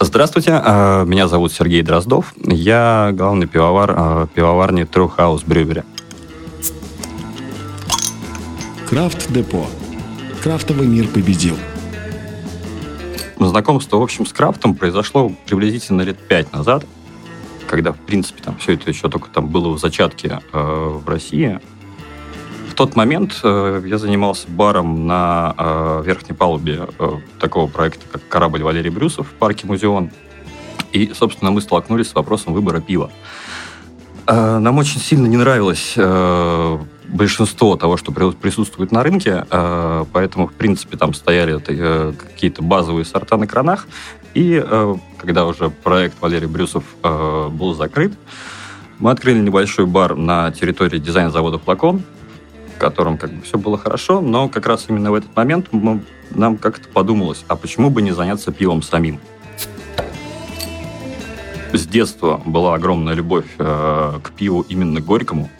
Здравствуйте, а, меня зовут Сергей Дроздов. Я главный пивовар а, пивоварни True House Brewery. Крафт Депо. Крафтовый мир победил. Знакомство, в общем, с крафтом произошло приблизительно лет пять назад, когда, в принципе, там все это еще только там было в зачатке э, в России тот момент э, я занимался баром на э, верхней палубе э, такого проекта, как корабль Валерий Брюсов в парке Музеон. И, собственно, мы столкнулись с вопросом выбора пива. Нам очень сильно не нравилось большинство того, что присутствует на рынке, поэтому, в принципе, там стояли какие-то базовые сорта на кранах. И когда уже проект Валерий Брюсов был закрыт, мы открыли небольшой бар на территории дизайн-завода «Флакон», котором как бы все было хорошо, но как раз именно в этот момент мы, нам как-то подумалось, а почему бы не заняться пивом самим? С детства была огромная любовь э, к пиву именно горькому,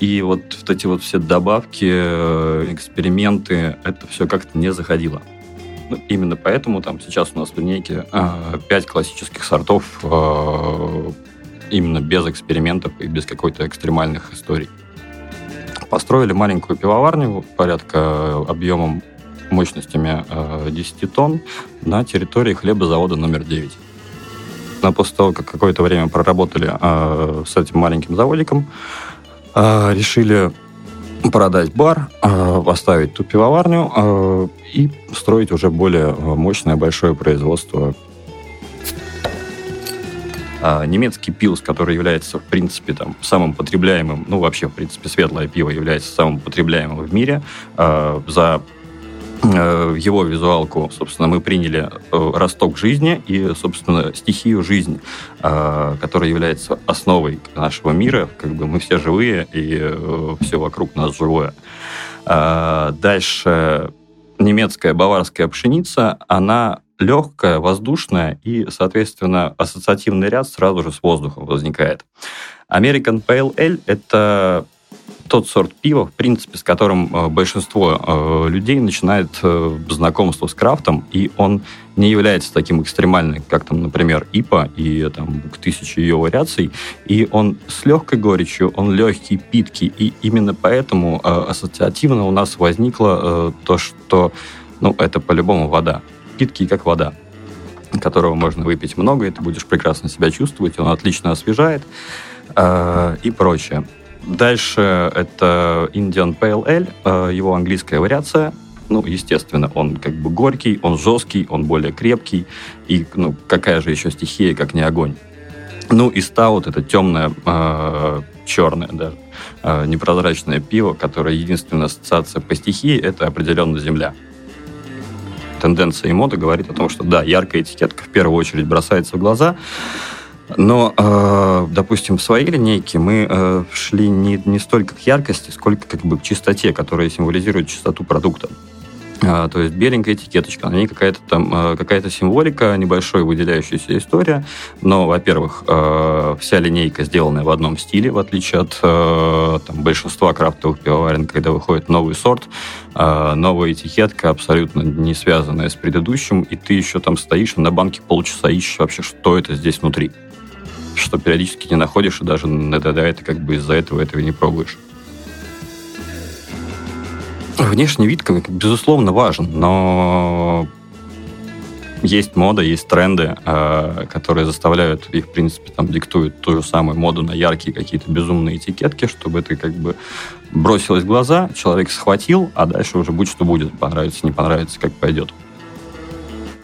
и вот, вот эти вот все добавки, э, эксперименты, это все как-то не заходило. Ну, именно поэтому там сейчас у нас в линейке э, 5 классических сортов э, именно без экспериментов и без какой-то экстремальных историй. Построили маленькую пивоварню, порядка объемом мощностями 10 э, тонн на территории хлебозавода номер 9. Но после того, как какое-то время проработали э, с этим маленьким заводиком, э, решили продать бар, оставить ту пивоварню и строить уже более мощное большое производство немецкий пилс, который является, в принципе, там, самым потребляемым, ну, вообще, в принципе, светлое пиво является самым потребляемым в мире, а, за э, его визуалку, собственно, мы приняли э, росток жизни и, собственно, стихию жизни, а, которая является основой нашего мира. Как бы мы все живые, и э, все вокруг нас живое. Дальше немецкая баварская пшеница, она легкая, воздушная, и, соответственно, ассоциативный ряд сразу же с воздухом возникает. American Pale Ale – это тот сорт пива, в принципе, с которым э, большинство э, людей начинает э, знакомство с крафтом, и он не является таким экстремальным, как там, например, ИПА и там к тысяче ее вариаций, и он с легкой горечью, он легкий, питкий, и именно поэтому ассоциативно у нас возникло то, что ну, это по-любому вода питкий, как вода которого можно выпить много, и ты будешь прекрасно себя чувствовать, он отлично освежает э, и прочее. Дальше это Indian Pale Ale, э, его английская вариация. Ну, естественно, он как бы горький, он жесткий, он более крепкий. И, ну, какая же еще стихия, как не огонь. Ну, и стаут — это темное, э, черное даже, э, непрозрачное пиво, которое единственная ассоциация по стихии — это определенно земля тенденция и мода говорит о том, что да, яркая этикетка в первую очередь бросается в глаза, но, э, допустим, в своей линейке мы э, шли не, не столько к яркости, сколько как бы к чистоте, которая символизирует чистоту продукта. А, то есть беленькая этикеточка, на ней какая-то там а, какая-то символика, небольшой выделяющаяся история. Но, во-первых, а, вся линейка сделанная в одном стиле, в отличие от там, большинства крафтовых пивоварен, когда выходит новый сорт, новая этикетка, абсолютно не связанная с предыдущим, и ты еще там стоишь на банке полчаса ищешь вообще, что это здесь внутри. Что периодически не находишь, и даже это, это как бы из-за этого этого не пробуешь. Внешний вид, безусловно, важен, но есть мода, есть тренды, а, которые заставляют их, в принципе, там диктуют ту же самую моду на яркие какие-то безумные этикетки, чтобы это как бы бросилось в глаза, человек схватил, а дальше уже будь что будет, понравится, не понравится, как пойдет.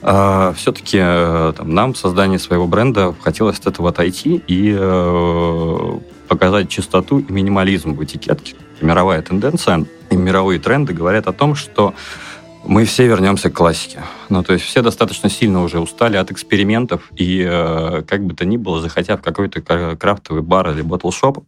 А, все-таки э, там, нам в создании своего бренда хотелось от этого отойти и э, показать чистоту и минимализм в этикетке. Мировая тенденция и мировые тренды говорят о том, что мы все вернемся к классике. Ну, то есть все достаточно сильно уже устали от экспериментов, и э, как бы то ни было, захотя в какой-то крафтовый бар или батлшоп,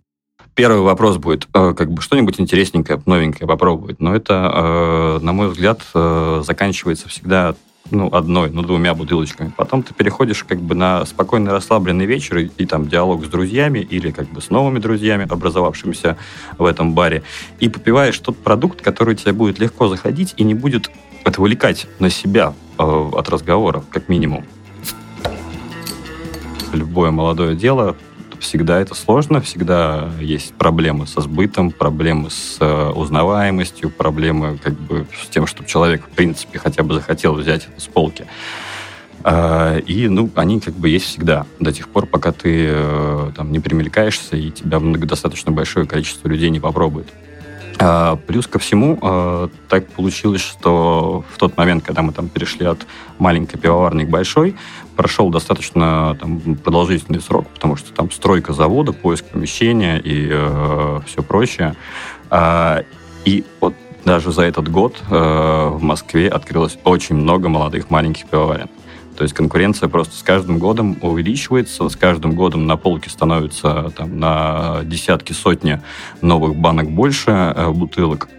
первый вопрос будет, э, как бы что-нибудь интересненькое, новенькое попробовать. Но это, э, на мой взгляд, э, заканчивается всегда ну, одной, ну, двумя бутылочками. Потом ты переходишь как бы на спокойный, расслабленный вечер и, и там диалог с друзьями или как бы с новыми друзьями, образовавшимися в этом баре, и попиваешь тот продукт, который тебе будет легко заходить и не будет отвлекать на себя э, от разговоров, как минимум. любое молодое дело, всегда это сложно, всегда есть проблемы со сбытом, проблемы с э, узнаваемостью, проблемы как бы с тем, чтобы человек, в принципе, хотя бы захотел взять это с полки. А, и, ну, они как бы есть всегда, до тех пор, пока ты э, там не примелькаешься, и тебя достаточно большое количество людей не попробует. А, плюс ко всему, а, так получилось, что в тот момент, когда мы там перешли от маленькой пивоварни к большой, прошел достаточно там, продолжительный срок, потому что там стройка завода, поиск помещения и э, все прочее. А, и вот даже за этот год э, в Москве открылось очень много молодых маленьких пивоварен. То есть конкуренция просто с каждым годом увеличивается, с каждым годом на полке становится там, на десятки, сотни новых банок больше э, бутылок.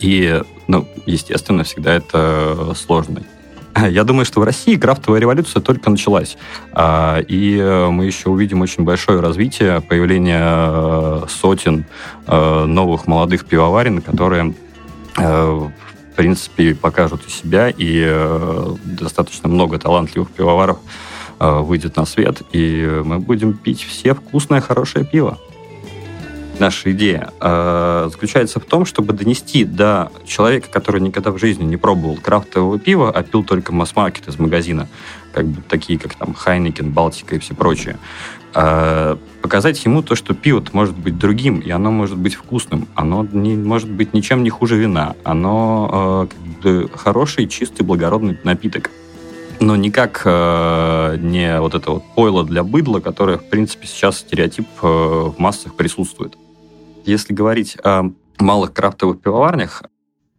И, ну, естественно, всегда это сложно. Я думаю, что в России крафтовая революция только началась. А, и мы еще увидим очень большое развитие, появление э, сотен э, новых молодых пивоварен, которые принципе, покажут и себя, и э, достаточно много талантливых пивоваров э, выйдет на свет, и мы будем пить все вкусное, хорошее пиво. Наша идея э, заключается в том, чтобы донести до человека, который никогда в жизни не пробовал крафтового пива, а пил только масс-маркет из магазина, как бы такие, как там Хайникен, Балтика и все прочее, э, показать ему то, что пиво может быть другим, и оно может быть вкусным, оно не может быть ничем не хуже вина, оно э, как бы хороший, чистый, благородный напиток. Но никак э, не вот это вот пойло для быдла, которое, в принципе, сейчас стереотип э, в массах присутствует. Если говорить о малых крафтовых пивоварнях,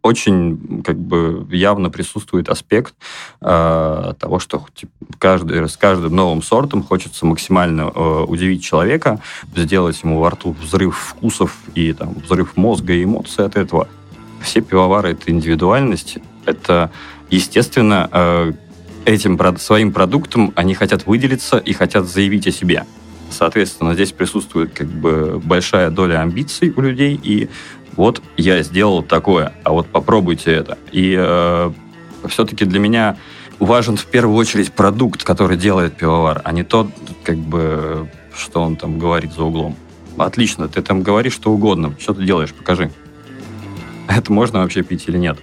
очень как бы явно присутствует аспект э, того, что типа, каждый, с каждым новым сортом хочется максимально э, удивить человека, сделать ему во рту взрыв вкусов и там, взрыв мозга и эмоций от этого. Все пивовары — это индивидуальность. Это, естественно, э, этим своим продуктом они хотят выделиться и хотят заявить о себе. Соответственно, здесь присутствует как бы большая доля амбиций у людей, и вот я сделал такое, а вот попробуйте это. И э, все-таки для меня важен в первую очередь продукт, который делает пивовар, а не то, как бы, что он там говорит за углом. Отлично, ты там говоришь что угодно. Что ты делаешь? Покажи. Это можно вообще пить или нет?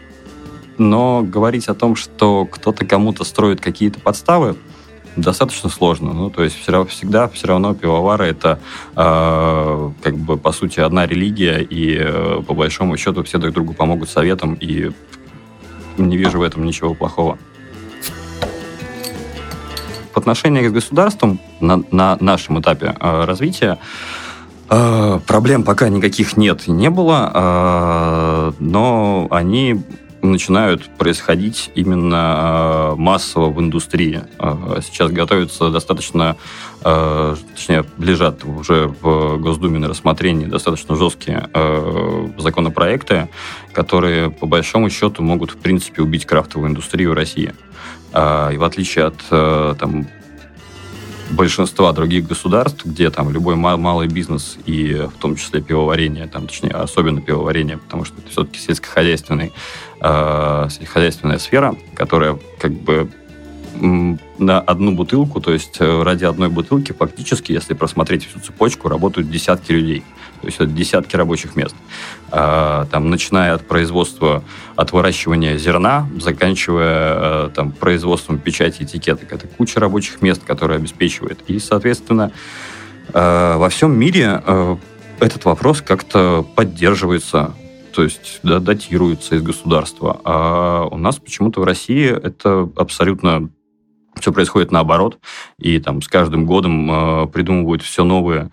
Но говорить о том, что кто-то кому-то строит какие-то подставы, достаточно сложно. Ну, то есть все, всегда все равно пивовары это э, как бы по сути одна религия, и э, по большому счету все друг другу помогут советом, и не вижу в этом ничего плохого. В отношениях с государством на, на нашем этапе э, развития э, проблем пока никаких нет и не было, э, но они начинают происходить именно э, массово в индустрии. Э, сейчас готовятся достаточно, э, точнее, лежат уже в Госдуме на рассмотрении достаточно жесткие законопроекты, которые, по большому счету, могут, в принципе, убить крафтовую индустрию России. И в отличие от там, большинства других государств, где там любой малый бизнес и в том числе пивоварение, там, точнее, особенно пивоварение, потому что это все-таки сельскохозяйственный, э, сельскохозяйственная сфера, которая как бы на одну бутылку, то есть э, ради одной бутылки фактически, если просмотреть всю цепочку, работают десятки людей. То есть это десятки рабочих мест. А, там, начиная от производства, от выращивания зерна, заканчивая э, там, производством печати этикеток. Это куча рабочих мест, которые обеспечивает. И, соответственно, э, во всем мире этот вопрос как-то поддерживается то есть да, датируется из государства. А у нас почему-то в России это абсолютно все происходит наоборот, и там с каждым годом э, придумывают все новые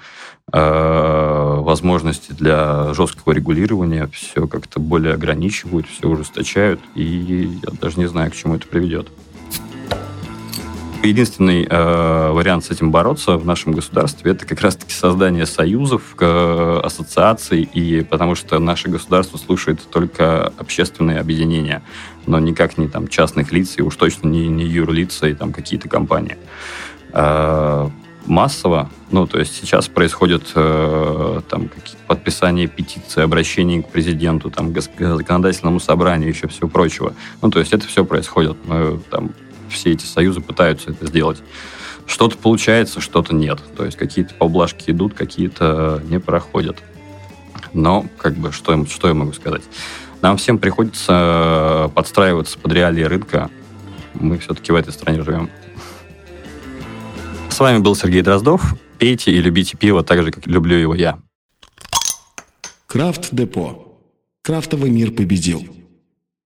э, возможности для жесткого регулирования, все как-то более ограничивают, все ужесточают, и я даже не знаю, к чему это приведет. Единственный э, вариант с этим бороться в нашем государстве это как раз-таки создание союзов, э, ассоциаций, и потому что наше государство слушает только общественные объединения, но никак не там частных лиц, и уж точно не, не юрлица и там какие-то компании. Э, массово, ну, то есть сейчас происходит э, там подписание петиции, обращение к президенту, там, к законодательному собранию, еще всего прочего. Ну, то есть это все происходит. Мы там все эти союзы пытаются это сделать. Что-то получается, что-то нет. То есть какие-то поблажки идут, какие-то не проходят. Но, как бы, что, что я могу сказать? Нам всем приходится подстраиваться под реалии рынка. Мы все-таки в этой стране живем. С вами был Сергей Дроздов. Пейте и любите пиво так же, как люблю его я. Крафт Депо. Крафтовый мир победил.